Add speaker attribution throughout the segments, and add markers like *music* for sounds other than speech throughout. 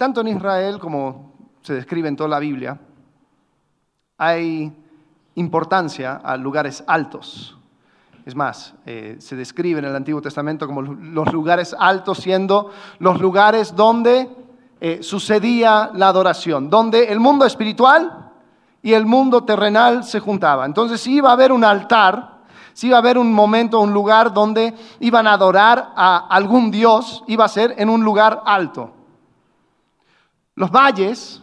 Speaker 1: Tanto en Israel como se describe en toda la Biblia, hay importancia a lugares altos. Es más, eh, se describe en el Antiguo Testamento como los lugares altos siendo los lugares donde eh, sucedía la adoración, donde el mundo espiritual y el mundo terrenal se juntaban. Entonces, si iba a haber un altar, si iba a haber un momento, un lugar donde iban a adorar a algún dios, iba a ser en un lugar alto. Los valles,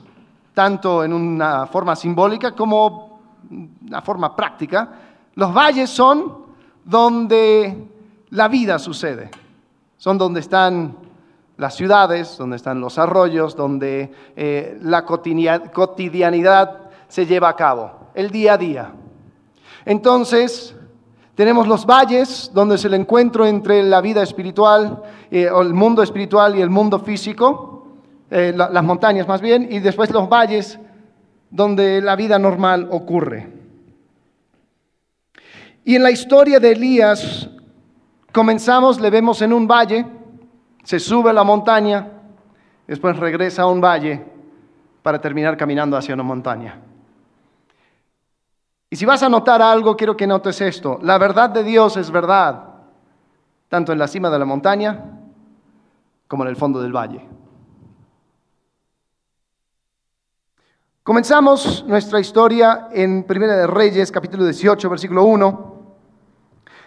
Speaker 1: tanto en una forma simbólica como una forma práctica, los valles son donde la vida sucede. Son donde están las ciudades, donde están los arroyos, donde eh, la cotidianidad se lleva a cabo, el día a día. Entonces, tenemos los valles, donde es el encuentro entre la vida espiritual, eh, o el mundo espiritual y el mundo físico, eh, las montañas más bien, y después los valles, donde la vida normal ocurre. Y en la historia de Elías, comenzamos, le vemos en un valle, se sube a la montaña, después regresa a un valle para terminar caminando hacia una montaña. Y si vas a notar algo, quiero que notes esto. La verdad de Dios es verdad, tanto en la cima de la montaña como en el fondo del valle. Comenzamos nuestra historia en Primera de Reyes, capítulo 18, versículo 1.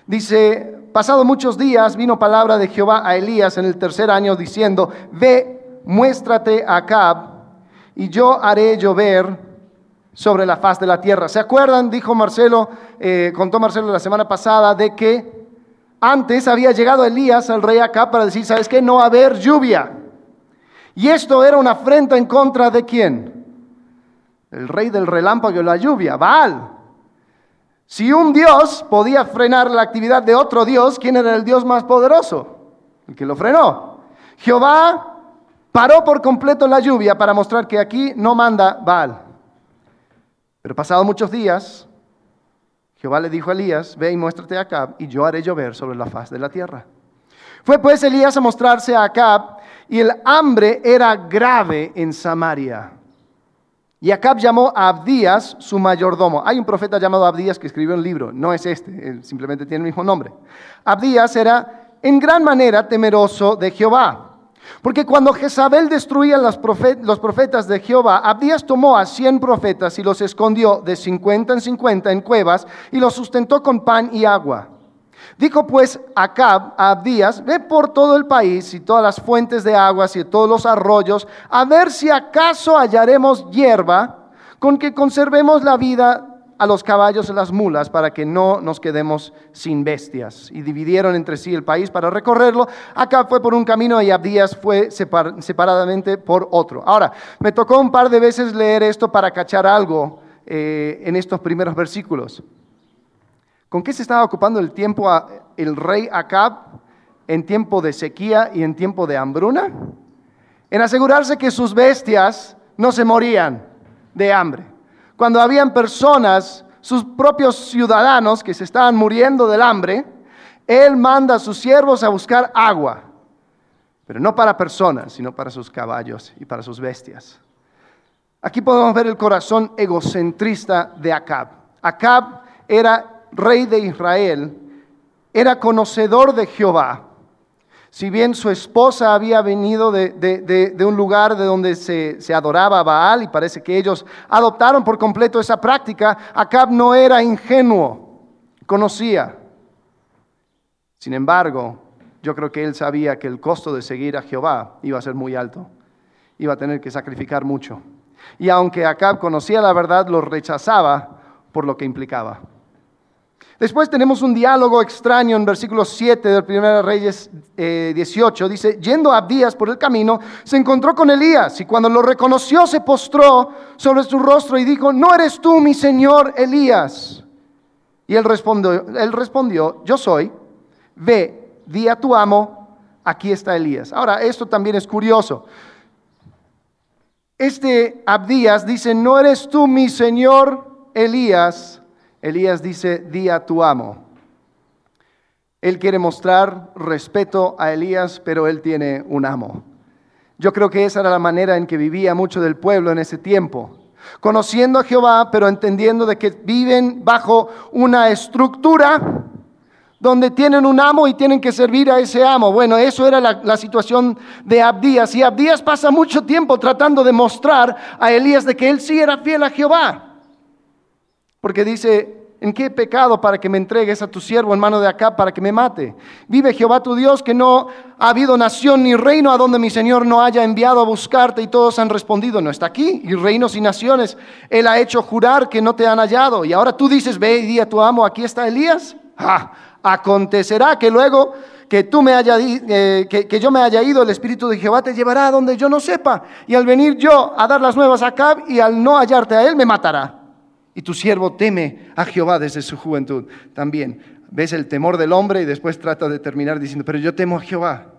Speaker 1: Dice, pasado muchos días vino palabra de Jehová a Elías en el tercer año diciendo, ve, muéstrate a Acab y yo haré llover sobre la faz de la tierra. ¿Se acuerdan? Dijo Marcelo, eh, contó Marcelo la semana pasada de que antes había llegado Elías al rey Acab para decir, ¿sabes qué? No va a haber lluvia. Y esto era una afrenta en contra de quién? El rey del relámpago y la lluvia, Baal. Si un Dios podía frenar la actividad de otro Dios, ¿quién era el Dios más poderoso? El que lo frenó. Jehová paró por completo la lluvia para mostrar que aquí no manda Baal. Pero pasados muchos días, Jehová le dijo a Elías, ve y muéstrate a Acab y yo haré llover sobre la faz de la tierra. Fue pues Elías a mostrarse a Acab y el hambre era grave en Samaria. Y Acab llamó a Abdías su mayordomo. Hay un profeta llamado Abdías que escribió un libro, no es este, simplemente tiene el mismo nombre. Abdías era en gran manera temeroso de Jehová. Porque cuando Jezabel destruía los profetas de Jehová, Abdías tomó a cien profetas y los escondió de cincuenta en cincuenta en cuevas y los sustentó con pan y agua. Dijo pues Acab a Abdías, ve por todo el país y todas las fuentes de aguas y todos los arroyos, a ver si acaso hallaremos hierba con que conservemos la vida a los caballos y las mulas para que no nos quedemos sin bestias. Y dividieron entre sí el país para recorrerlo. Acab fue por un camino y Abdías fue separadamente por otro. Ahora, me tocó un par de veces leer esto para cachar algo eh, en estos primeros versículos. ¿Con qué se estaba ocupando el tiempo el rey Acab en tiempo de sequía y en tiempo de hambruna? En asegurarse que sus bestias no se morían de hambre. Cuando habían personas, sus propios ciudadanos que se estaban muriendo del hambre, él manda a sus siervos a buscar agua, pero no para personas, sino para sus caballos y para sus bestias. Aquí podemos ver el corazón egocentrista de Acab. Acab era rey de Israel, era conocedor de Jehová. Si bien su esposa había venido de, un lugar de donde se, adoraba Baal y parece que ellos adoptaron por completo esa práctica, Acab no era ingenuo, conocía. Sin embargo, yo creo que él sabía que el costo de seguir a Jehová iba a ser muy alto, iba a tener que sacrificar mucho. Y aunque Acab conocía la verdad, lo rechazaba por lo que implicaba. Después tenemos un diálogo extraño en versículo 7 del 1 Reyes 18. Eh, Dice, yendo a Abdías por el camino, se encontró con Elías y cuando lo reconoció se postró sobre su rostro y dijo, no eres tú mi señor Elías. Y él respondió, él respondió yo soy, ve, di a tu amo, aquí está Elías. Ahora, esto también es curioso. Este Abdías dice, no eres tú mi señor Elías Elías dice, di a tu amo. Él quiere mostrar respeto a Elías, pero él tiene un amo. Yo creo que esa era la manera en que vivía mucho del pueblo en ese tiempo. Conociendo a Jehová, pero entendiendo de que viven bajo una estructura donde tienen un amo y tienen que servir a ese amo. Bueno, eso era la, situación de Abdías. Y Abdías pasa mucho tiempo tratando de mostrar a Elías de que él sí era fiel a Jehová. Porque dice, ¿En qué pecado para que me entregues a tu siervo en mano de acá para que me mate? Vive Jehová tu Dios, que no ha habido nación ni reino a donde mi Señor no haya enviado a buscarte y todos han respondido, no está aquí. Y reinos y naciones, Él ha hecho jurar que no te han hallado. Y ahora tú dices, ve y di a tu amo, aquí está Elías. Acontecerá que luego que, tú me haya, eh, que, que, yo me haya ido, el Espíritu de Jehová te llevará a donde yo no sepa. Y al venir yo a dar las nuevas a Acab y al no hallarte a él, me matará. Y tu siervo teme a Jehová desde su juventud también. Ves el temor del hombre y después trata de terminar diciendo, pero yo temo a Jehová.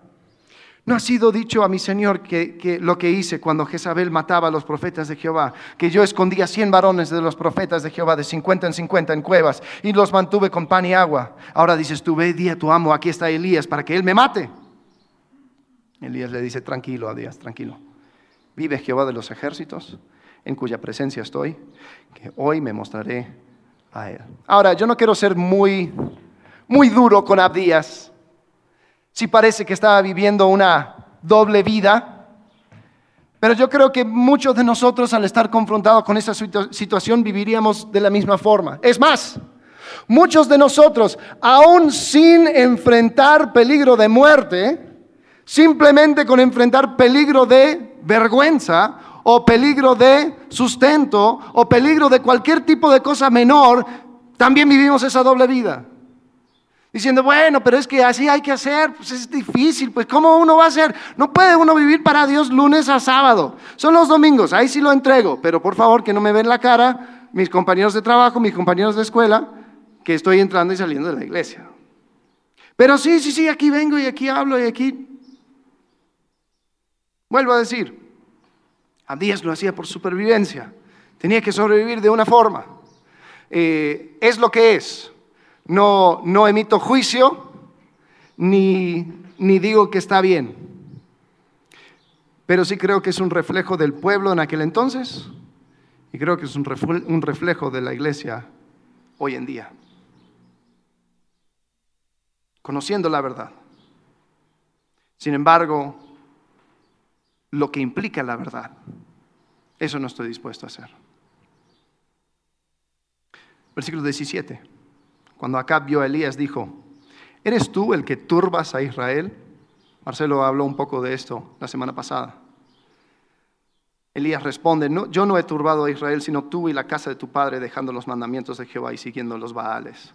Speaker 1: ¿No ha sido dicho a mi Señor que, lo que hice cuando Jezabel mataba a los profetas de Jehová? Que yo escondía cien varones de los profetas de Jehová, de cincuenta en cincuenta en cuevas, y los mantuve con pan y agua. Ahora dices tú, ve, di a tu amo, aquí está Elías, para que él me mate. Elías le dice, tranquilo, a Díaz, tranquilo. Vive Jehová de los ejércitos, en cuya presencia estoy, que hoy me mostraré a él. Ahora, yo no quiero ser muy, muy duro con Abdías. Si parece que estaba viviendo una doble vida, pero yo creo que muchos de nosotros al estar confrontados con esa situación viviríamos de la misma forma. Es más, muchos de nosotros, aún sin enfrentar peligro de muerte, simplemente con enfrentar peligro de vergüenza o peligro de sustento o peligro de cualquier tipo de cosa menor, también vivimos esa doble vida. Diciendo, bueno, pero es que así hay que hacer, pues es difícil, pues ¿cómo uno va a hacer? No puede uno vivir para Dios lunes a sábado. Son los domingos, ahí sí lo entrego, pero por favor que no me ven la cara mis compañeros de trabajo, mis compañeros de escuela, que estoy entrando y saliendo de la iglesia. Pero sí, sí, sí, aquí vengo y aquí hablo y aquí... Vuelvo a decir, Abdías lo hacía por supervivencia. Tenía que sobrevivir de una forma. Eh, es lo que es. No, no emito juicio ni, ni digo que está bien. Pero sí creo que es un reflejo del pueblo en aquel entonces y creo que es un reflejo de la iglesia hoy en día. Conociendo la verdad. Sin embargo, lo que implica la verdad. Eso no estoy dispuesto a hacer. Versículo 17. Cuando Acab vio a Elías, dijo, ¿eres tú el que turbas a Israel? Marcelo habló un poco de esto la semana pasada. Elías responde, no, yo no he turbado a Israel, sino tú y la casa de tu padre, dejando los mandamientos de Jehová y siguiendo los Baales.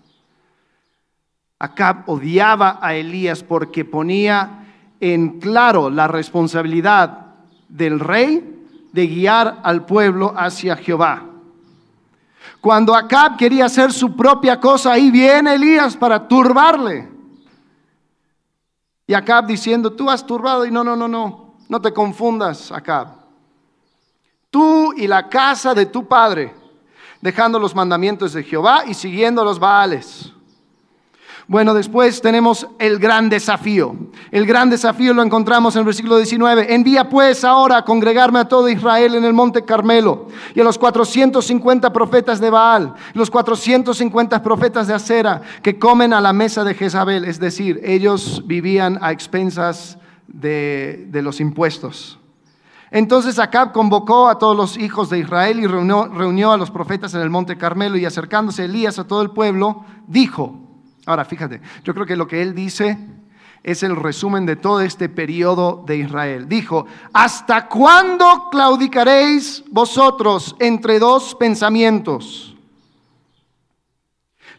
Speaker 1: Acab odiaba a Elías porque ponía en claro la responsabilidad del rey de guiar al pueblo hacia Jehová. Cuando Acab quería hacer su propia cosa, ahí viene Elías para turbarle. Y Acab diciendo, tú has turbado y no, no, no, no, no te confundas, Acab. Tú y la casa de tu padre, dejando los mandamientos de Jehová y siguiendo los Baales. Bueno, después tenemos el gran desafío. El gran desafío lo encontramos en el versículo 19. Envía pues ahora a congregarme a todo Israel en el monte Carmelo y a los 450 profetas de Baal, los 450 profetas de Acera que comen a la mesa de Jezabel. Es decir, ellos vivían a expensas de, los impuestos. Entonces Acab convocó a todos los hijos de Israel y reunió, reunió a los profetas en el monte Carmelo y acercándose Elías a todo el pueblo, dijo, Ahora, fíjate, yo creo que lo que él dice es el resumen de todo este periodo de Israel. Dijo, ¿hasta cuándo claudicaréis vosotros entre dos pensamientos?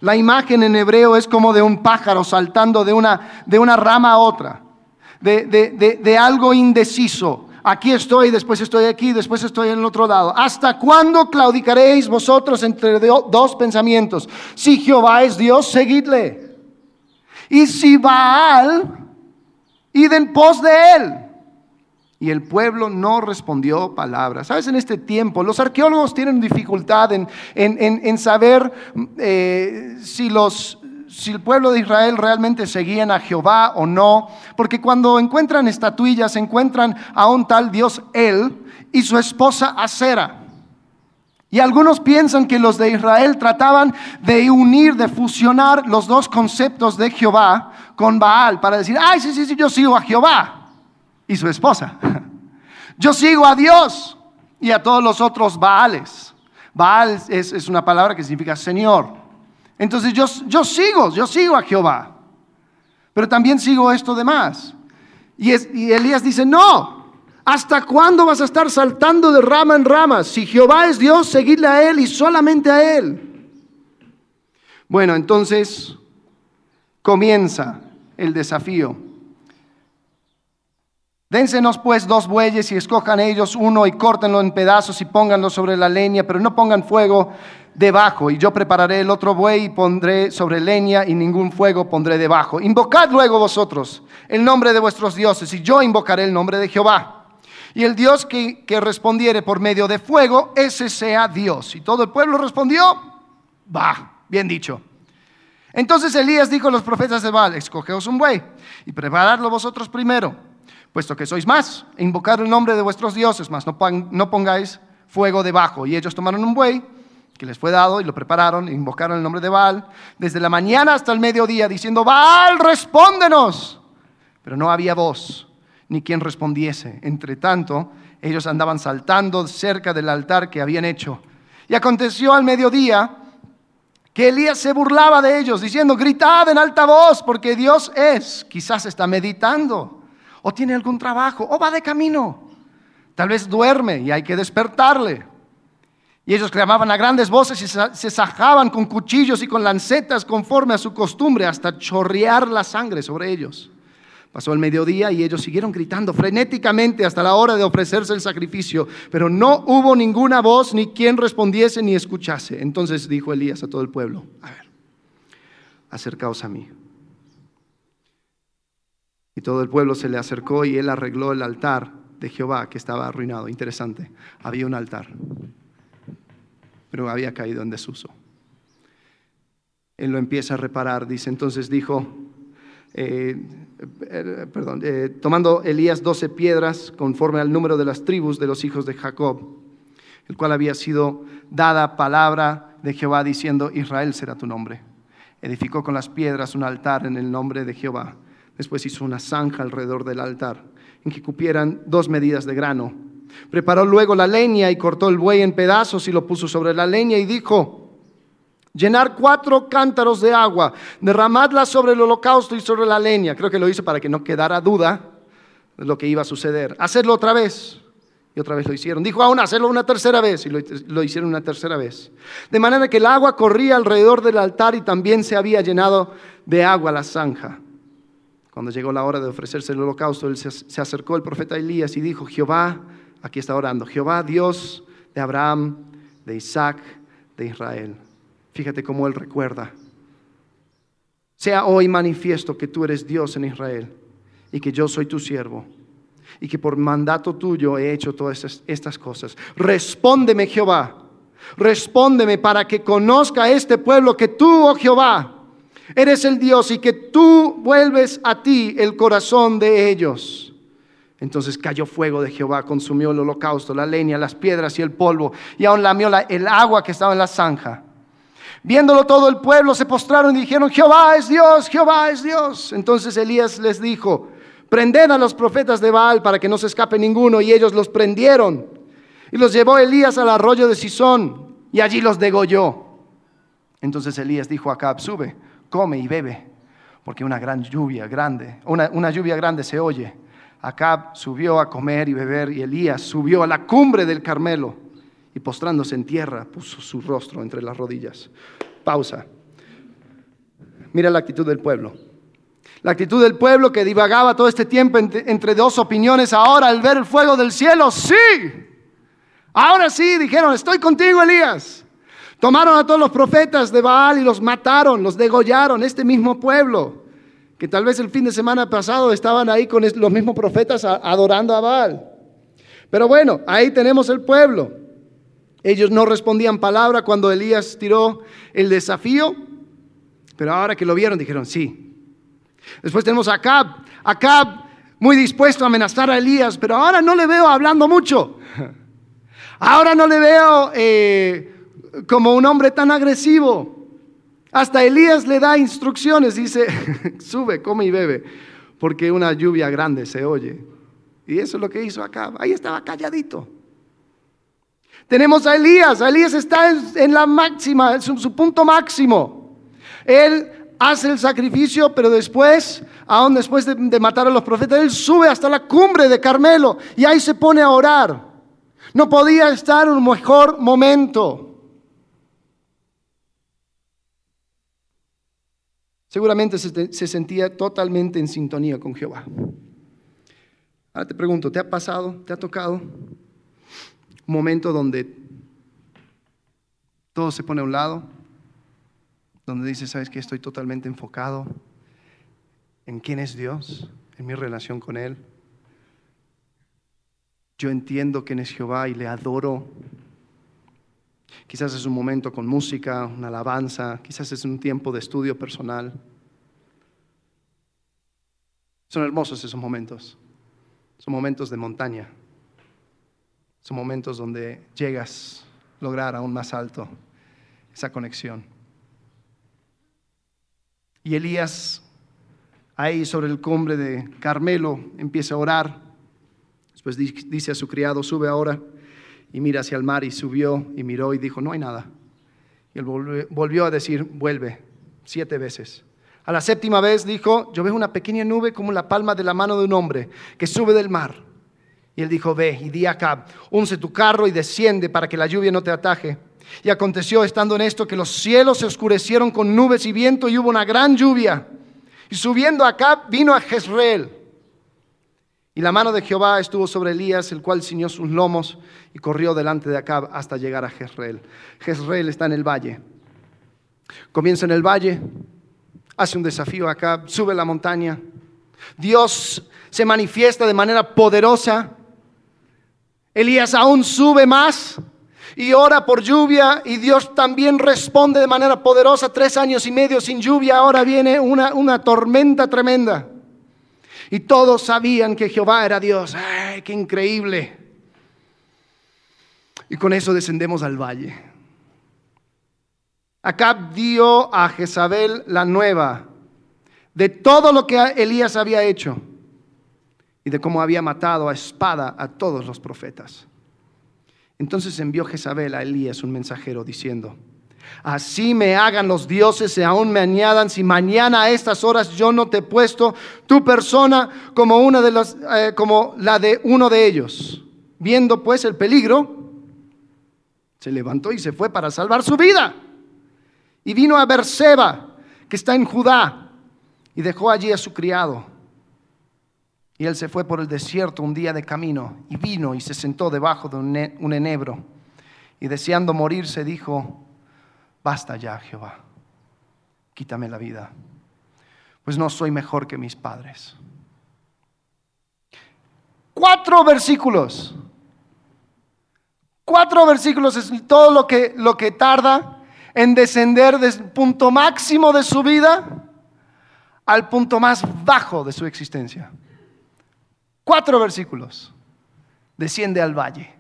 Speaker 1: La imagen en hebreo es como de un pájaro saltando de una, de una rama a otra, de, de algo indeciso. Aquí estoy, después estoy aquí, después estoy en el otro lado. ¿Hasta cuándo claudicaréis vosotros entre dos pensamientos? Si Jehová es Dios, seguidle. Y si Baal, id en pos de él. Y el pueblo no respondió palabra. Sabes, en este tiempo los arqueólogos tienen dificultad en, saber eh, si los si el pueblo de Israel realmente seguían a Jehová o no, porque cuando encuentran estatuillas encuentran a un tal Dios Él y su esposa Acera. Y algunos piensan que los de Israel trataban de unir, de fusionar los dos conceptos de Jehová con Baal para decir, ay, sí, sí, sí, yo sigo a Jehová y su esposa. *laughs* Yo sigo a Dios y a todos los otros Baales. Baal es, una palabra que significa Señor. Entonces yo, yo sigo, yo sigo a Jehová, pero también sigo esto demás. Y, y Elías dice, no, ¿hasta cuándo vas a estar saltando de rama en rama? Si Jehová es Dios, seguidle a Él y solamente a Él. Bueno, entonces comienza el desafío. Dénsenos pues dos bueyes y escojan ellos uno y córtenlo en pedazos y pónganlo sobre la leña, pero no pongan fuego debajo. Y yo prepararé el otro buey y pondré sobre leña y ningún fuego pondré debajo. Invocad luego vosotros el nombre de vuestros dioses y yo invocaré el nombre de Jehová. Y el Dios que, que respondiere por medio de fuego, ese sea Dios. Y todo el pueblo respondió, va, bien dicho. Entonces Elías dijo a los profetas de Baal, escogeos un buey y preparadlo vosotros primero puesto que sois más, e invocar el nombre de vuestros dioses, más no pongáis fuego debajo. Y ellos tomaron un buey que les fue dado y lo prepararon, e invocaron el nombre de Baal, desde la mañana hasta el mediodía, diciendo, Baal, respóndenos. Pero no había voz, ni quien respondiese. Entre tanto, ellos andaban saltando cerca del altar que habían hecho. Y aconteció al mediodía que Elías se burlaba de ellos, diciendo, gritad en alta voz, porque Dios es, quizás está meditando o tiene algún trabajo, o va de camino. Tal vez duerme y hay que despertarle. Y ellos clamaban a grandes voces y se sajaban con cuchillos y con lancetas conforme a su costumbre hasta chorrear la sangre sobre ellos. Pasó el mediodía y ellos siguieron gritando frenéticamente hasta la hora de ofrecerse el sacrificio, pero no hubo ninguna voz ni quien respondiese ni escuchase. Entonces dijo Elías a todo el pueblo, a ver, acercaos a mí. Y todo el pueblo se le acercó y él arregló el altar de Jehová que estaba arruinado. Interesante, había un altar, pero había caído en desuso. Él lo empieza a reparar, dice, entonces dijo, eh, eh, perdón, eh, tomando Elías doce piedras conforme al número de las tribus de los hijos de Jacob, el cual había sido dada palabra de Jehová diciendo, Israel será tu nombre. Edificó con las piedras un altar en el nombre de Jehová Después hizo una zanja alrededor del altar en que cupieran dos medidas de grano. Preparó luego la leña y cortó el buey en pedazos y lo puso sobre la leña y dijo, llenar cuatro cántaros de agua, derramadla sobre el holocausto y sobre la leña. Creo que lo hizo para que no quedara duda de lo que iba a suceder. Hacerlo otra vez. Y otra vez lo hicieron. Dijo aún hacerlo una tercera vez y lo, lo hicieron una tercera vez. De manera que el agua corría alrededor del altar y también se había llenado de agua la zanja. Cuando llegó la hora de ofrecerse el holocausto, él se, acercó el profeta Elías y dijo, Jehová, aquí está orando, Jehová Dios de Abraham, de Isaac, de Israel. Fíjate cómo él recuerda. Sea hoy manifiesto que tú eres Dios en Israel y que yo soy tu siervo y que por mandato tuyo he hecho todas estas cosas. Respóndeme, Jehová. Respóndeme para que conozca este pueblo que tú, oh Jehová, Eres el Dios y que tú vuelves a ti el corazón de ellos. Entonces cayó fuego de Jehová, consumió el holocausto, la leña, las piedras y el polvo, y aún lamió el agua que estaba en la zanja. Viéndolo todo el pueblo se postraron y dijeron, Jehová es Dios, Jehová es Dios. Entonces Elías les dijo, prended a los profetas de Baal para que no se escape ninguno. Y ellos los prendieron. Y los llevó Elías al arroyo de Sison y allí los degolló. Entonces Elías dijo a Acab, sube come y bebe, porque una gran lluvia grande, una, lluvia grande se oye. Acab subió a comer y beber y Elías subió a la cumbre del Carmelo y postrándose en tierra puso su rostro entre las rodillas. Pausa. Mira la actitud del pueblo. La actitud del pueblo que divagaba todo este tiempo entre, entre dos opiniones, ahora al ver el fuego del cielo, sí. Ahora sí, dijeron, estoy contigo, Elías. Tomaron a todos los profetas de Baal y los mataron, los degollaron, este mismo pueblo, que tal vez el fin de semana pasado estaban ahí con los mismos profetas adorando a Baal. Pero bueno, ahí tenemos el pueblo. Ellos no respondían palabra cuando Elías tiró el desafío. Pero ahora que lo vieron, dijeron sí. Después tenemos a Acab. Acab muy dispuesto a amenazar a Elías, pero ahora no le veo hablando mucho. *laughs* Ahora no le veo eh, como un hombre tan agresivo. Hasta Elías le da instrucciones, dice, *laughs* sube, come y bebe, porque una lluvia grande se oye. Y eso es lo que hizo acá. Ahí estaba calladito. Tenemos a Elías. Elías está en, la máxima, en su punto máximo. Él hace el sacrificio, pero después, aún después de, matar a los profetas, él sube hasta la cumbre de Carmelo y ahí se pone a orar. No podía estar un mejor momento. Seguramente se, se, sentía totalmente en sintonía con Jehová. Ahora te pregunto, ¿te ha pasado, te ha tocado un momento donde todo se pone a un lado? donde dice, ¿sabes que Estoy totalmente enfocado en quién es Dios, en mi relación con Él. Yo entiendo quién es Jehová y le adoro. Quizás es un momento con música, una alabanza, quizás es un tiempo de estudio personal. Son hermosos esos momentos. Son momentos de montaña. Son momentos donde llegas a lograr aún más alto esa conexión. Y Elías, ahí sobre el cumbre de Carmelo, empieza a orar. Después dice a su criado, sube ahora y mira hacia el mar y subió y miró y dijo, no hay nada. Y él volvió a decir, vuelve, siete veces. A la séptima vez dijo, yo veo una pequeña nube como la palma de la mano de un hombre que sube del mar. Y él dijo, ve y di acá, unce tu carro y desciende para que la lluvia no te ataje. Y aconteció estando en esto que los cielos se oscurecieron con nubes y viento y hubo una gran lluvia. Y subiendo acá vino a Jezreel. Y la mano de Jehová estuvo sobre Elías, el cual ciñó sus lomos y corrió delante de Acab hasta llegar a Jezreel. Jezreel está en el valle. Comienza en el valle, hace un desafío a Acab, sube la montaña. Dios se manifiesta de manera poderosa. Elías aún sube más y ora por lluvia y Dios también responde de manera poderosa. Tres años y medio sin lluvia, ahora viene una, una tormenta tremenda. Y todos sabían que Jehová era Dios. ¡Ay, qué increíble! Y con eso descendemos al valle. Acab dio a Jezabel la nueva de todo lo que Elías había hecho y de cómo había matado a espada a todos los profetas. Entonces envió Jezabel a Elías un mensajero diciendo, Así me hagan los dioses y aún me añadan si mañana a estas horas yo no te he puesto tu persona como, una de las, eh, como la de uno de ellos. Viendo pues el peligro, se levantó y se fue para salvar su vida. Y vino a Berseba, que está en Judá, y dejó allí a su criado y él se fue por el desierto un día de camino y vino y se sentó debajo de un enebro. Y deseando morirse dijo, basta ya, Jehová, quítame la vida, pues no soy mejor que mis padres. Cuatro versículos. Cuatro versículos es todo lo que, lo que tarda en descender desde el punto máximo de su vida al punto más bajo de su existencia. Cuatro versículos. Desciende al valle.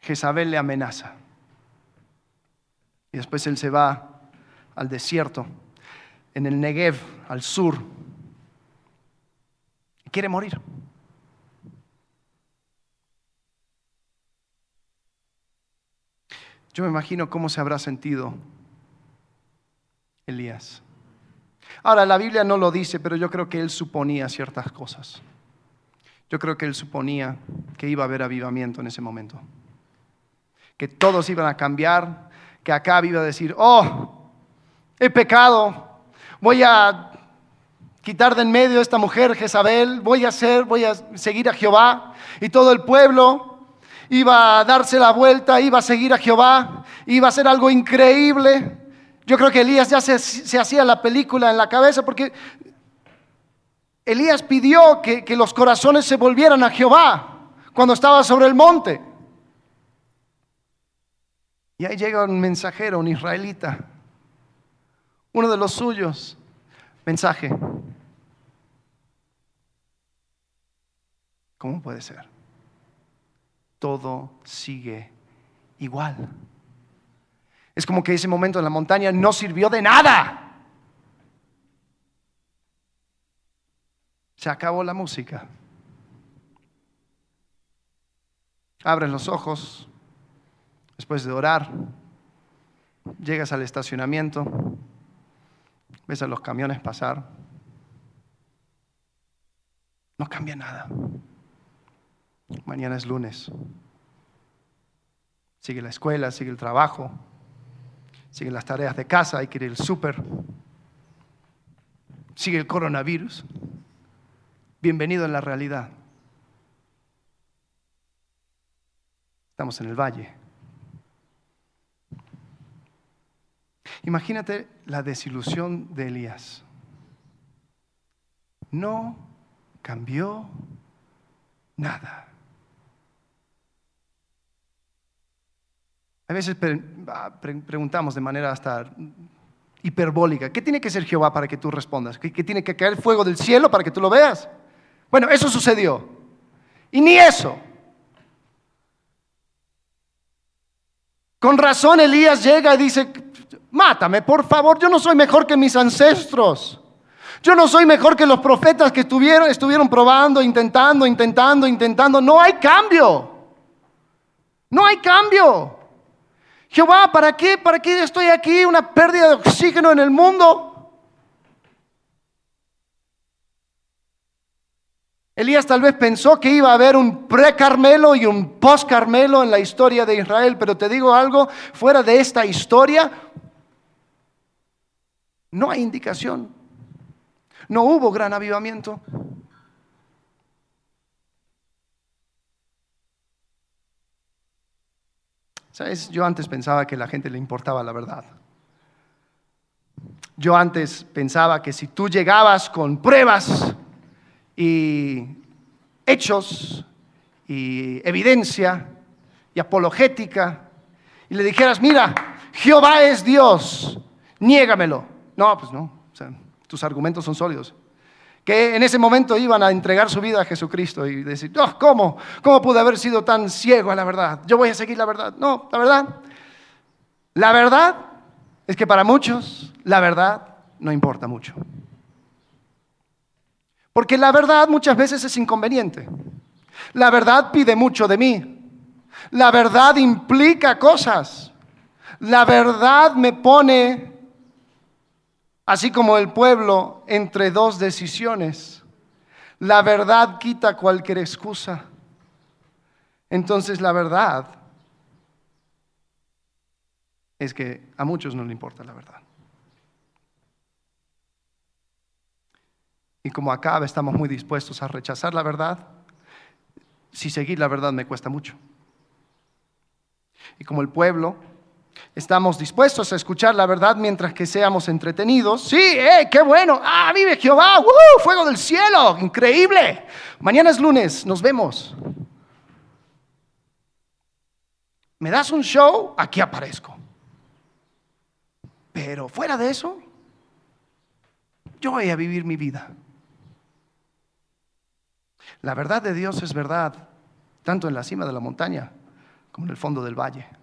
Speaker 1: Jezabel le amenaza. Y después él se va al desierto, en el Negev, al sur. Y quiere morir. Yo me imagino cómo se habrá sentido Elías. Ahora, la Biblia no lo dice, pero yo creo que él suponía ciertas cosas. Yo creo que él suponía que iba a haber avivamiento en ese momento. Que todos iban a cambiar, que acá iba a decir, oh, he pecado, voy a quitar de en medio a esta mujer Jezabel, voy a hacer, voy a seguir a Jehová. Y todo el pueblo iba a darse la vuelta, iba a seguir a Jehová, iba a hacer algo increíble. Yo creo que Elías ya se, hacía la película en la cabeza porque Elías pidió que, que los corazones se volvieran a Jehová cuando estaba sobre el monte. Y ahí llega un mensajero, un israelita, uno de los suyos. Mensaje. ¿Cómo puede ser? Todo sigue igual. Es como que ese momento en la montaña no sirvió de nada. Se acabó la música. Abres los ojos después de orar, llegas al estacionamiento, ves a los camiones pasar. No cambia nada. Mañana es lunes. Sigue la escuela, sigue el trabajo, sigue las tareas de casa, hay que ir al súper. Sigue el coronavirus. Bienvenido en la realidad. Estamos en el valle. Imagínate la desilusión de Elías. No cambió nada. A veces preguntamos de manera hasta hiperbólica, ¿qué tiene que ser Jehová para que tú respondas? ¿Qué, tiene que caer fuego del cielo para que tú lo veas? Bueno, eso sucedió. Y ni eso. Con razón Elías llega y dice, mátame, por favor, yo no soy mejor que mis ancestros. Yo no soy mejor que los profetas que estuvieron, estuvieron probando, intentando, intentando, intentando. No hay cambio. No hay cambio. Jehová, ¿para qué? ¿Para qué estoy aquí? Una pérdida de oxígeno en el mundo. Elías tal vez pensó que iba a haber un pre-Carmelo y un post-Carmelo en la historia de Israel, pero te digo algo, fuera de esta historia, no hay indicación. No hubo gran avivamiento. ¿Sabes? Yo antes pensaba que a la gente le importaba la verdad. Yo antes pensaba que si tú llegabas con pruebas, y hechos y evidencia y apologética y le dijeras, mira, Jehová es Dios, niégamelo. No, pues no, tus argumentos son sólidos. Que en ese momento iban a entregar su vida a Jesucristo y decir, no, ¿cómo? ¿Cómo pude haber sido tan ciego a la verdad? Yo voy a seguir la verdad. No, la verdad, la verdad es que para muchos la verdad no importa mucho. Porque la verdad muchas veces es inconveniente. La verdad pide mucho de mí. La verdad implica cosas. La verdad me pone, así como el pueblo, entre dos decisiones. La verdad quita cualquier excusa. Entonces la verdad es que a muchos no le importa la verdad. Y como acá estamos muy dispuestos a rechazar la verdad, si seguir la verdad me cuesta mucho. Y como el pueblo, estamos dispuestos a escuchar la verdad mientras que seamos entretenidos. Sí, eh, qué bueno. Ah, vive Jehová. ¡Uh! Fuego del cielo. Increíble. Mañana es lunes. Nos vemos. ¿Me das un show? Aquí aparezco. Pero fuera de eso, yo voy a vivir mi vida. La verdad de Dios es verdad, tanto en la cima de la montaña como en el fondo del valle.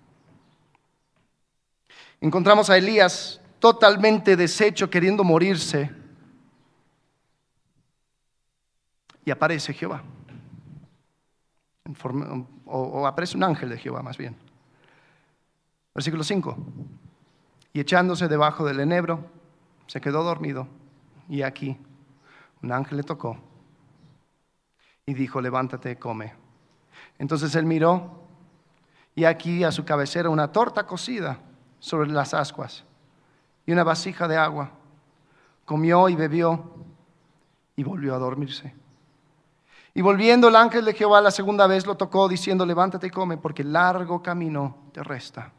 Speaker 1: Encontramos a Elías totalmente deshecho, queriendo morirse. Y aparece Jehová. o, aparece un ángel de Jehová más bien. Versículo 5. Y echándose debajo del enebro, se quedó dormido. Y aquí un ángel le tocó y dijo, levántate, come. Entonces él miró y aquí a su cabecera una torta cocida sobre las ascuas y una vasija de agua. Comió y bebió y volvió a dormirse. Y volviendo el ángel de Jehová la segunda vez lo tocó diciendo, levántate y come, porque largo camino te resta.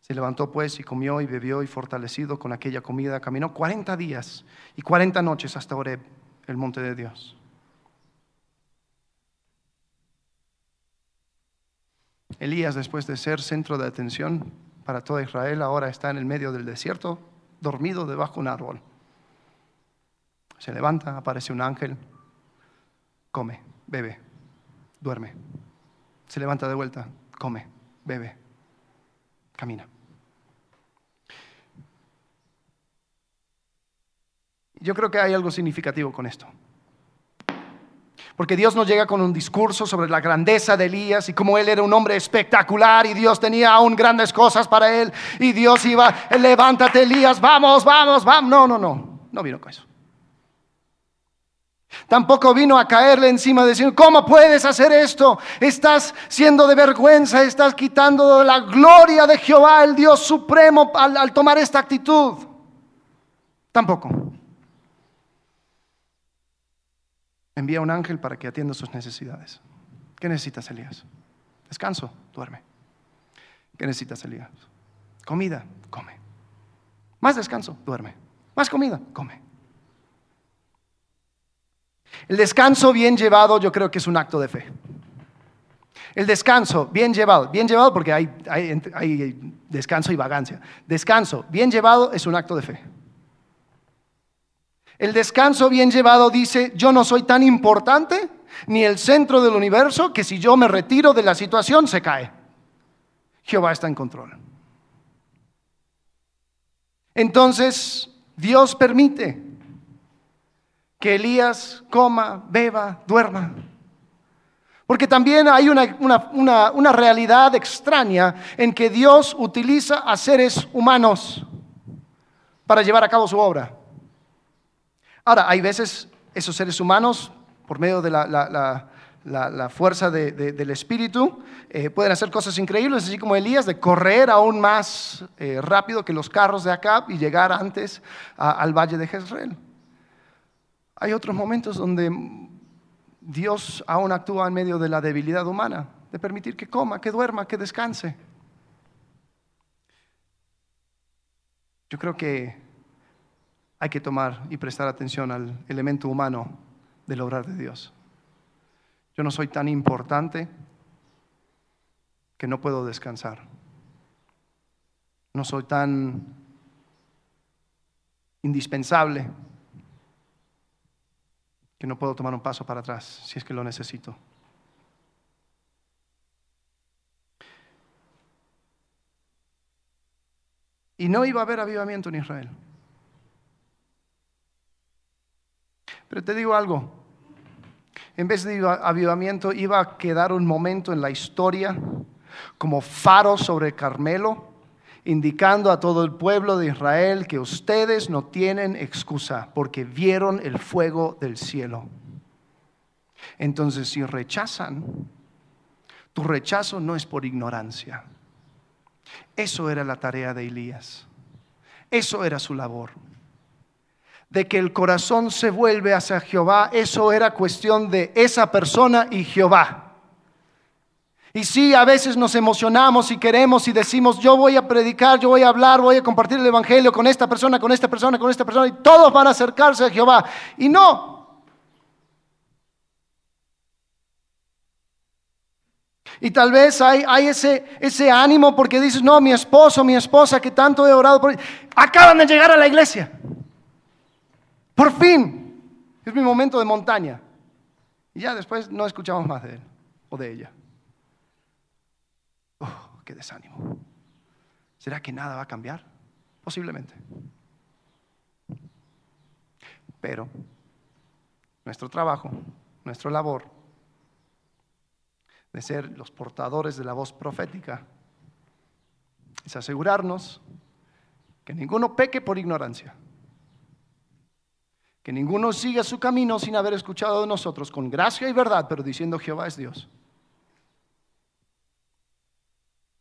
Speaker 1: Se levantó pues y comió y bebió y fortalecido con aquella comida, caminó cuarenta días y cuarenta noches hasta Oreb, el monte de Dios. Elías, después de ser centro de atención para toda Israel, ahora está en el medio del desierto dormido debajo de un árbol. Se levanta, aparece un ángel, come, bebe, duerme. Se levanta de vuelta, come, bebe, camina. Yo creo que hay algo significativo con esto. Porque Dios no llega con un discurso sobre la grandeza de Elías y cómo él era un hombre espectacular y Dios tenía aún grandes cosas para él y Dios iba, levántate Elías, vamos, vamos, vamos. No, no, no, no vino con eso. Tampoco vino a caerle encima diciendo, ¿cómo puedes hacer esto? Estás siendo de vergüenza, estás quitando la gloria de Jehová, el Dios supremo, al, al tomar esta actitud. Tampoco. Envía un ángel para que atienda sus necesidades. ¿Qué necesitas, Elías? Descanso, duerme. ¿Qué necesitas, Elías? Comida, come. Más descanso, duerme. Más comida, come. El descanso bien llevado yo creo que es un acto de fe. El descanso bien llevado, bien llevado porque hay, hay, descanso y vagancia. Descanso bien llevado es un acto de fe. El descanso bien llevado dice, yo no soy tan importante ni el centro del universo que si yo me retiro de la situación se cae. Jehová está en control. Entonces, Dios permite que Elías coma, beba, duerma. Porque también hay una, una, realidad extraña en que Dios utiliza a seres humanos para llevar a cabo su obra. Ahora, hay veces esos seres humanos, por medio de la, fuerza del Espíritu, eh, pueden hacer cosas increíbles, así como Elías, de correr aún más eh, rápido que los carros de Acab y llegar antes al valle de Jezreel. Hay otros momentos donde Dios aún actúa en medio de la debilidad humana, de permitir que coma, que duerma, que descanse. Yo creo que hay que tomar y prestar atención al elemento humano del obrar de Dios. Yo no soy tan importante que no puedo descansar. No soy tan indispensable que no puedo tomar un paso para atrás si es que lo necesito. Y no iba a haber avivamiento en Israel. Pero te digo algo, en vez de avivamiento iba a quedar un momento en la historia como faro sobre Carmelo, indicando a todo el pueblo de Israel que ustedes no tienen excusa porque vieron el fuego del cielo. Entonces, si rechazan, tu rechazo no es por ignorancia. Eso era la tarea de Elías. Eso era su labor de que el corazón se vuelve hacia Jehová, eso era cuestión de esa persona y Jehová. Y sí, a veces nos emocionamos y queremos y decimos, yo voy a predicar, yo voy a hablar, voy a compartir el Evangelio con esta persona, con esta persona, con esta persona, y todos van a acercarse a Jehová. Y no. Y tal vez hay, ese, ese ánimo porque dices, no, mi esposo, mi esposa, que tanto he orado por acaban de llegar a la iglesia. Por fin, es mi momento de montaña. Y ya después no escuchamos más de él o de ella. Oh, qué desánimo. ¿Será que nada va a cambiar? Posiblemente. Pero nuestro trabajo, nuestra labor de ser los portadores de la voz profética es asegurarnos que ninguno peque por ignorancia que ninguno siga su camino sin haber escuchado de nosotros con gracia y verdad, pero diciendo Jehová es Dios.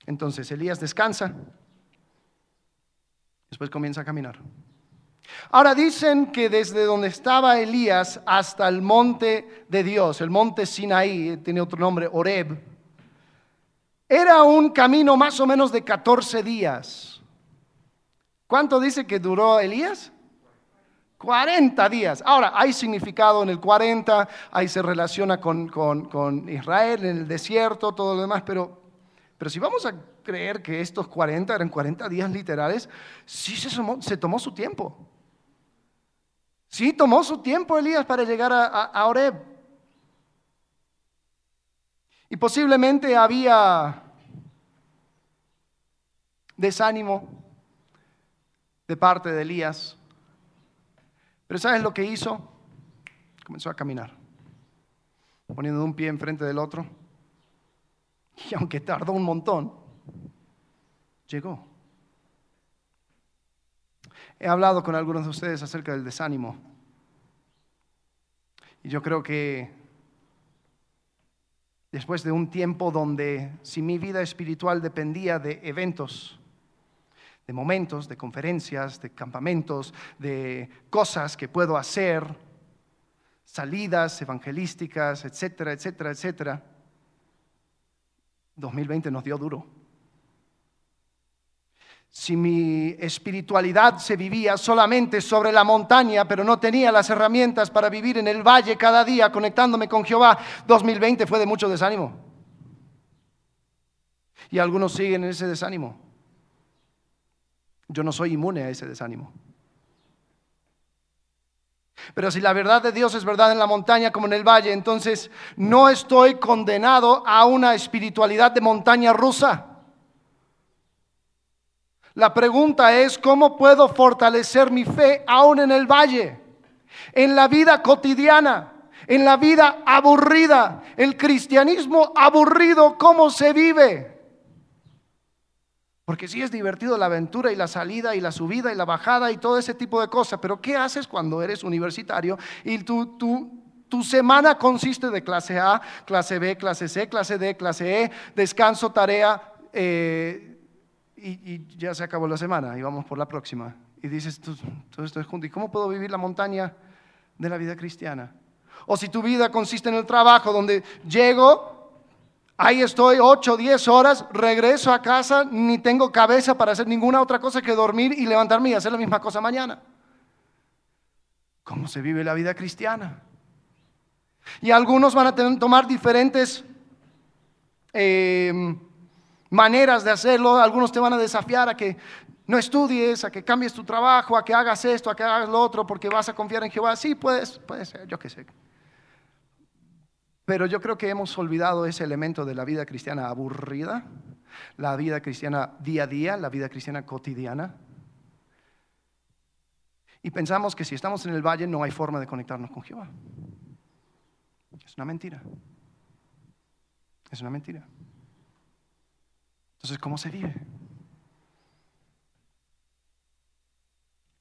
Speaker 1: Entonces Elías descansa, después comienza a caminar. Ahora dicen que desde donde estaba Elías hasta el monte de Dios, el monte Sinaí, tiene otro nombre, Oreb, era un camino más o menos de 14 días. ¿Cuánto dice que duró Elías? 40 días. Ahora, hay significado en el 40, ahí se relaciona con, Israel, en el desierto, todo lo demás, pero Pero si vamos a creer que estos 40 eran 40 días literales, sí se tomó, su tiempo. Sí tomó su tiempo Elías para llegar a, a Oreb. Y posiblemente había desánimo de parte de Elías. Pero ¿sabes lo que hizo? Comenzó a caminar, poniendo un pie enfrente del otro. *laughs* Y aunque tardó un montón, llegó. He hablado con algunos de ustedes acerca del desánimo. Y yo creo que después de un tiempo donde si mi vida espiritual dependía de eventos, de momentos, de conferencias, de campamentos, de cosas que puedo hacer, salidas evangelísticas, etcétera, etcétera, etcétera. 2020 nos dio duro. Si mi espiritualidad se vivía solamente sobre la montaña, pero no tenía las herramientas para vivir en el valle cada día conectándome con Jehová, 2020 fue de mucho desánimo. Y algunos siguen en ese desánimo. Yo no soy inmune a ese desánimo. Pero si la verdad de Dios es verdad en la montaña como en el valle, entonces no estoy condenado a una espiritualidad de montaña rusa. La pregunta es, ¿cómo puedo fortalecer mi fe aún en el valle? En la vida cotidiana, en la vida aburrida, el cristianismo aburrido, ¿cómo se vive? Porque sí es divertido la aventura y la salida y la subida y la bajada y todo ese tipo de cosas, pero ¿qué haces cuando eres universitario y tu, tu semana consiste de clase A, clase B, clase C, clase D, clase E, descanso, tarea eh, y, ya se acabó la semana y vamos por la próxima? Y dices, todo esto es junto. ¿Y cómo puedo vivir la montaña de la vida cristiana? O si tu vida consiste en el trabajo donde llego, Ahí estoy 8, 10 horas, regreso a casa, ni tengo cabeza para hacer ninguna otra cosa que dormir y levantarme y hacer la misma cosa mañana. ¿Cómo se vive la vida cristiana? Y algunos van a tomar diferentes em, maneras de hacerlo. Algunos te van a desafiar a que no estudies, a que cambies tu trabajo, a que hagas esto, a que hagas lo otro, porque vas a confiar en Jehová. Sí, puedes, puede ser, yo qué sé. Pero yo creo que hemos olvidado ese elemento de la vida cristiana aburrida, la vida cristiana día a día, la vida cristiana cotidiana. Y pensamos que si estamos en el valle no hay forma de conectarnos con Jehová. Es una mentira. Es una mentira. Entonces, ¿cómo se vive?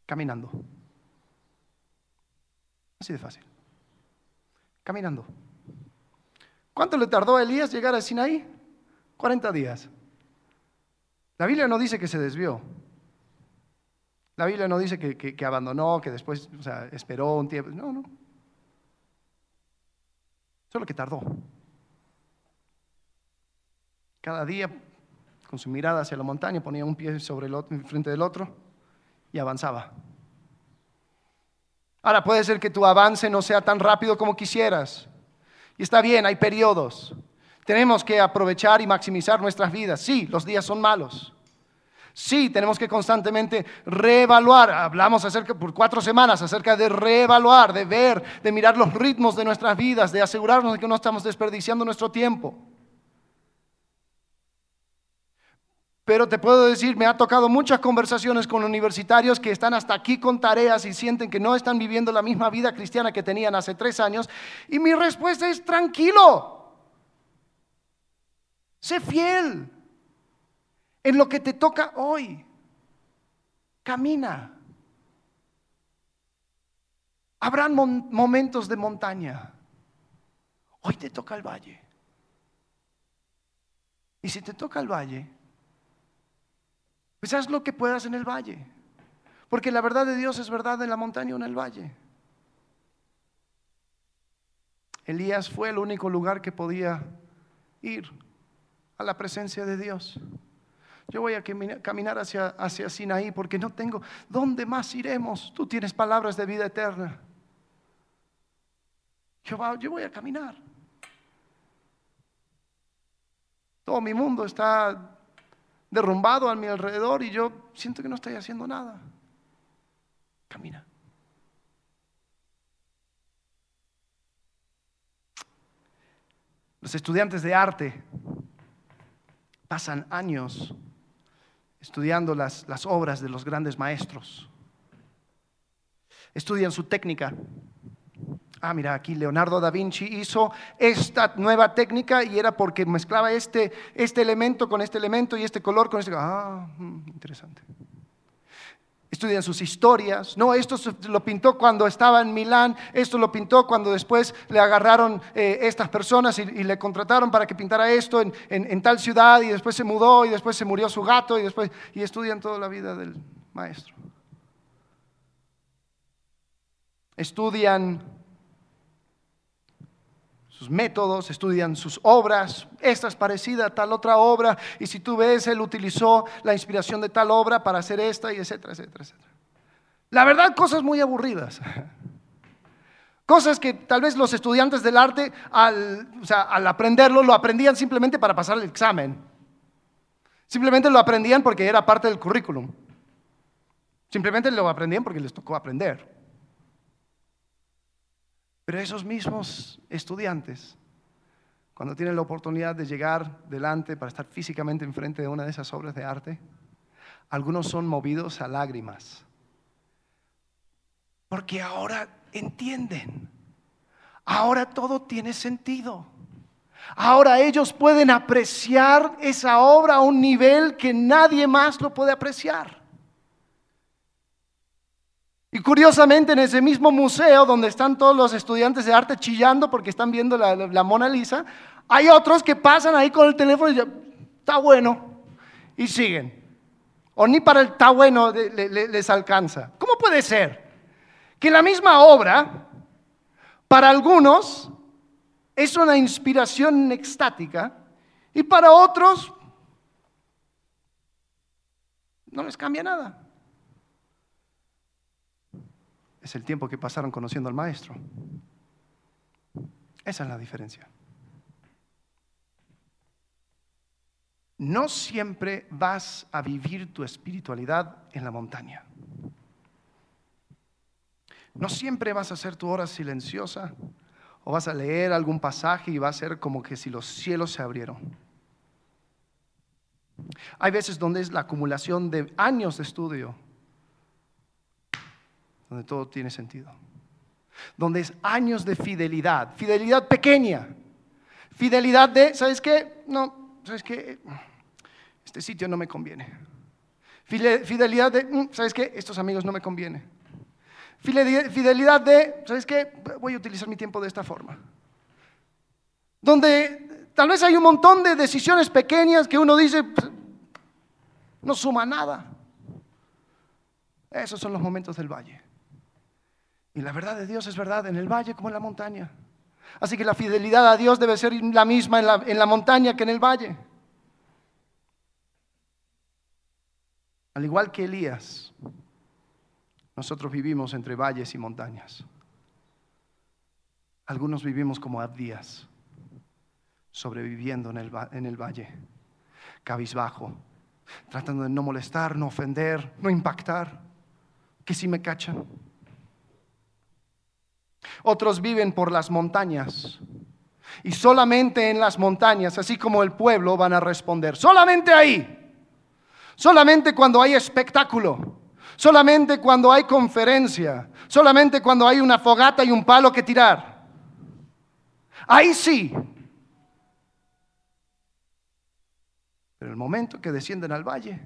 Speaker 1: Caminando. Así de fácil. Caminando. ¿Cuánto le tardó a Elías llegar a Sinaí? 40 días. La Biblia no dice que se desvió. La Biblia no dice que, abandonó, que después esperó un tiempo. No, no. Solo que tardó. Cada día, con su mirada hacia la montaña, ponía un pie sobre el otro, frente del otro y avanzaba. Ahora puede ser que tu avance no sea tan rápido como quisieras. Y está bien, hay periodos. Tenemos que aprovechar y maximizar nuestras vidas. Sí, los días son malos. Sí, tenemos que constantemente reevaluar. Hablamos acerca por cuatro semanas acerca de reevaluar, de ver, de mirar los ritmos de nuestras vidas, de asegurarnos de que no estamos desperdiciando nuestro tiempo. Pero te puedo decir, me ha tocado muchas conversaciones con universitarios que están hasta aquí con tareas y sienten que no están viviendo la misma vida cristiana que tenían hace tres años. Y mi respuesta es, tranquilo, sé fiel en lo que te toca hoy. Camina. Habrán momentos de montaña. Hoy te toca el valle. Y si te toca el valle, pues haz lo que puedas en el valle. Porque la verdad de Dios es verdad en la montaña o en el valle. Elías fue el único lugar que podía ir a la presencia de Dios. Yo voy a caminar hacia, hacia Sinaí porque no tengo, ¿dónde más iremos? Tú tienes palabras de vida eterna. Jehová, yo voy a caminar. Todo mi mundo está derrumbado a mi alrededor y yo siento que no estoy haciendo nada. Camina. Los estudiantes de arte pasan años estudiando las, las obras de los grandes maestros. Estudian su técnica. Ah, mira, aquí Leonardo da Vinci hizo esta nueva técnica y era porque mezclaba este, este elemento con este elemento y este color con este. Ah, mm, interesante estudian sus historias. No, esto lo pintó cuando estaba en Milán, esto lo pintó cuando después le agarraron eh, estas personas y, le contrataron para que pintara esto en, tal ciudad y después se mudó y después se murió su gato y después y estudian toda la vida del maestro. Estudian sus métodos, estudian sus obras. Esta es parecida a tal otra obra. Y si tú ves, él utilizó la inspiración de tal obra para hacer esta y etcétera, etcétera, etcétera. La verdad, cosas muy aburridas. *laughs* Cosas que tal vez los estudiantes del arte, al, al aprenderlo, lo aprendían simplemente para pasar el examen. Simplemente lo aprendían porque era parte del currículum. Simplemente lo aprendían porque les tocó aprender. Pero esos mismos estudiantes, cuando tienen la oportunidad de llegar delante para estar físicamente enfrente de una de esas obras de arte, algunos son movidos a lágrimas. Porque ahora entienden. Ahora todo tiene sentido. Ahora ellos pueden apreciar esa obra a un nivel que nadie más lo puede apreciar. Y curiosamente en ese mismo museo donde están todos los estudiantes de arte chillando porque están viendo la, Mona Lisa, hay otros que pasan ahí con el teléfono y dicen, está bueno, y siguen. O ni para el está bueno les alcanza. ¿Cómo puede ser que la misma obra, para algunos, es una inspiración extática y para otros no les cambia nada? Es el tiempo que pasaron conociendo al maestro. Esa es la diferencia. No siempre vas a vivir tu espiritualidad en la montaña. No siempre vas a hacer tu hora silenciosa o vas a leer algún pasaje y va a ser como que si los cielos se abrieron. Hay veces donde es la acumulación de años de estudio donde todo tiene sentido. Donde es años de fidelidad, fidelidad pequeña, fidelidad de, ¿sabes qué? No, ¿sabes qué? Este sitio no me conviene. Fidelidad de, mm, ¿sabes qué? Estos amigos no me convienen. Fidelidad de, ¿sabes qué? Voy a utilizar mi tiempo de esta forma. Donde tal vez hay un montón de decisiones pequeñas que uno dice, pues, no suma nada. Esos son los momentos del valle. Y la verdad de Dios es verdad en el valle como en la montaña. Así que la fidelidad a Dios debe ser la misma en la, en la montaña que en el valle. Al igual que Elías, nosotros vivimos entre valles y montañas. Algunos vivimos como Abdías, sobreviviendo en el, en el valle, cabizbajo, tratando de no molestar, no ofender, no impactar, que si me cachan. Otros viven por las montañas. Y solamente en las montañas, así como el pueblo, van a responder. Solamente ahí. Solamente cuando hay espectáculo. Solamente cuando hay conferencia. Solamente cuando hay una fogata y un palo que tirar. Ahí sí. Pero el momento que descienden al valle,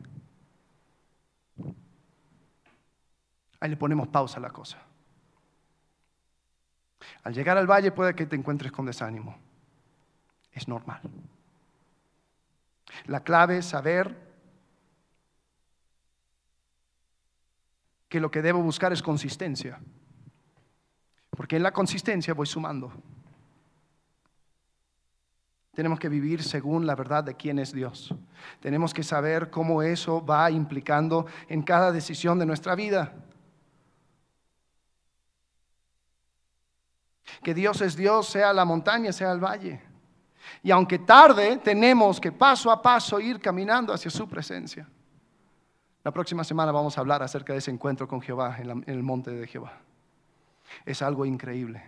Speaker 1: ahí le ponemos pausa a la cosa. Al llegar al valle puede que te encuentres con desánimo. Es normal. La clave es saber que lo que debo buscar es consistencia. Porque en la consistencia voy sumando. Tenemos que vivir según la verdad de quién es Dios. Tenemos que saber cómo eso va implicando en cada decisión de nuestra vida. Que Dios es Dios, sea la montaña, sea el valle. Y aunque tarde, tenemos que paso a paso ir caminando hacia su presencia. La próxima semana vamos a hablar acerca de ese encuentro con Jehová en, el monte de Jehová. Es algo increíble.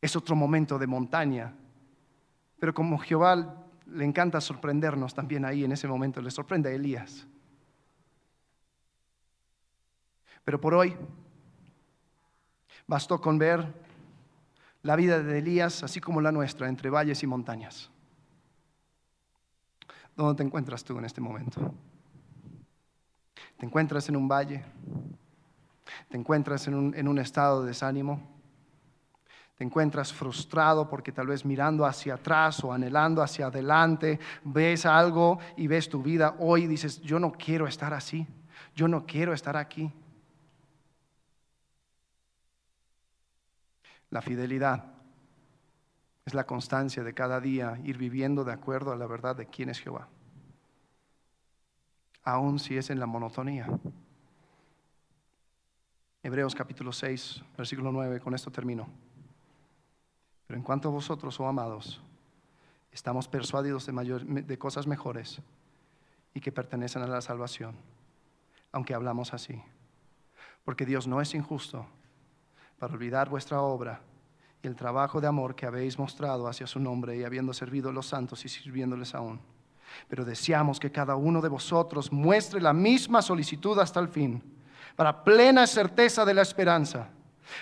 Speaker 1: Es otro momento de montaña. Pero como Jehová le encanta sorprendernos también ahí en ese momento, le sorprende a Elías. Pero por hoy bastó con ver la vida de Elías, así como la nuestra, entre valles y montañas. ¿Dónde te encuentras tú en este momento? ¿Te encuentras en un valle? ¿Te encuentras en un, en un estado de desánimo? te encuentras frustrado porque tal vez mirando hacia atrás o anhelando hacia adelante, ves algo y ves tu vida hoy y dices, yo no quiero estar así, yo no quiero estar aquí. La fidelidad es la constancia de cada día ir viviendo de acuerdo a la verdad de quién es Jehová, aun si es en la monotonía. Hebreos capítulo 6, versículo 9, con esto termino. Pero en cuanto a vosotros, oh amados, estamos persuadidos de, de cosas mejores y que pertenecen a la salvación, aunque hablamos así. Porque Dios no es injusto para olvidar vuestra obra y el trabajo de amor que habéis mostrado hacia su nombre y habiendo servido a los santos y sirviéndoles aún. Pero deseamos que cada uno de vosotros muestre la misma solicitud hasta el fin, para plena certeza de la esperanza,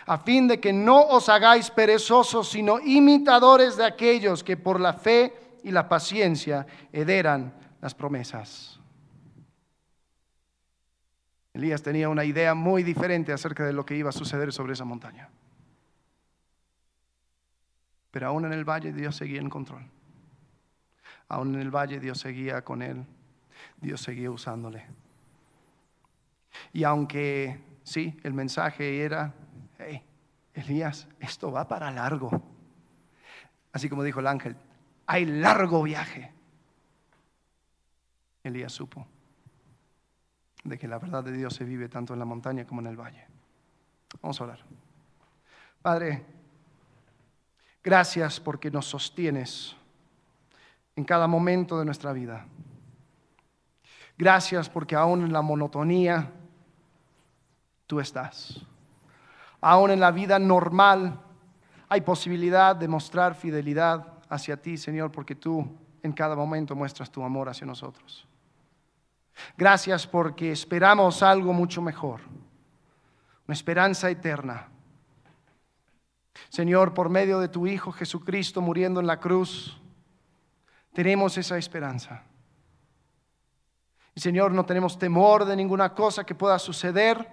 Speaker 1: a fin de que no os hagáis perezosos, sino imitadores de aquellos que por la fe y la paciencia heredan las promesas. Elías tenía una idea muy diferente acerca de lo que iba a suceder sobre esa montaña. Pero aún en el valle Dios seguía en control. Aún en el valle Dios seguía con él. Dios seguía usándole. Y aunque sí, el mensaje era, hey, Elías, esto va para largo. Así como dijo el ángel, hay largo viaje. Elías supo de que la verdad de Dios se vive tanto en la montaña como en el valle. Vamos a orar. Padre, gracias porque nos sostienes en cada momento de nuestra vida. Gracias porque aún en la monotonía tú estás. Aún en la vida normal hay posibilidad de mostrar fidelidad hacia ti, Señor, porque tú en cada momento muestras tu amor hacia nosotros. Gracias porque esperamos algo mucho mejor, una esperanza eterna. Señor, por medio de tu Hijo Jesucristo muriendo en la cruz, tenemos esa esperanza. Y Señor, no tenemos temor de ninguna cosa que pueda suceder.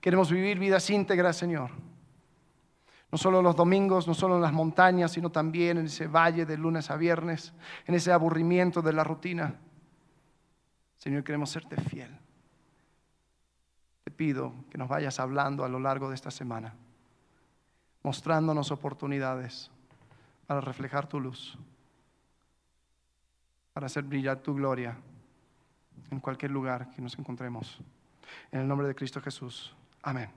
Speaker 1: Queremos vivir vidas íntegras, Señor. No solo los domingos, no solo en las montañas, sino también en ese valle de lunes a viernes, en ese aburrimiento de la rutina. Señor, queremos serte fiel. Te pido que nos vayas hablando a lo largo de esta semana, mostrándonos oportunidades para reflejar tu luz, para hacer brillar tu gloria en cualquier lugar que nos encontremos. En el nombre de Cristo Jesús. Amén.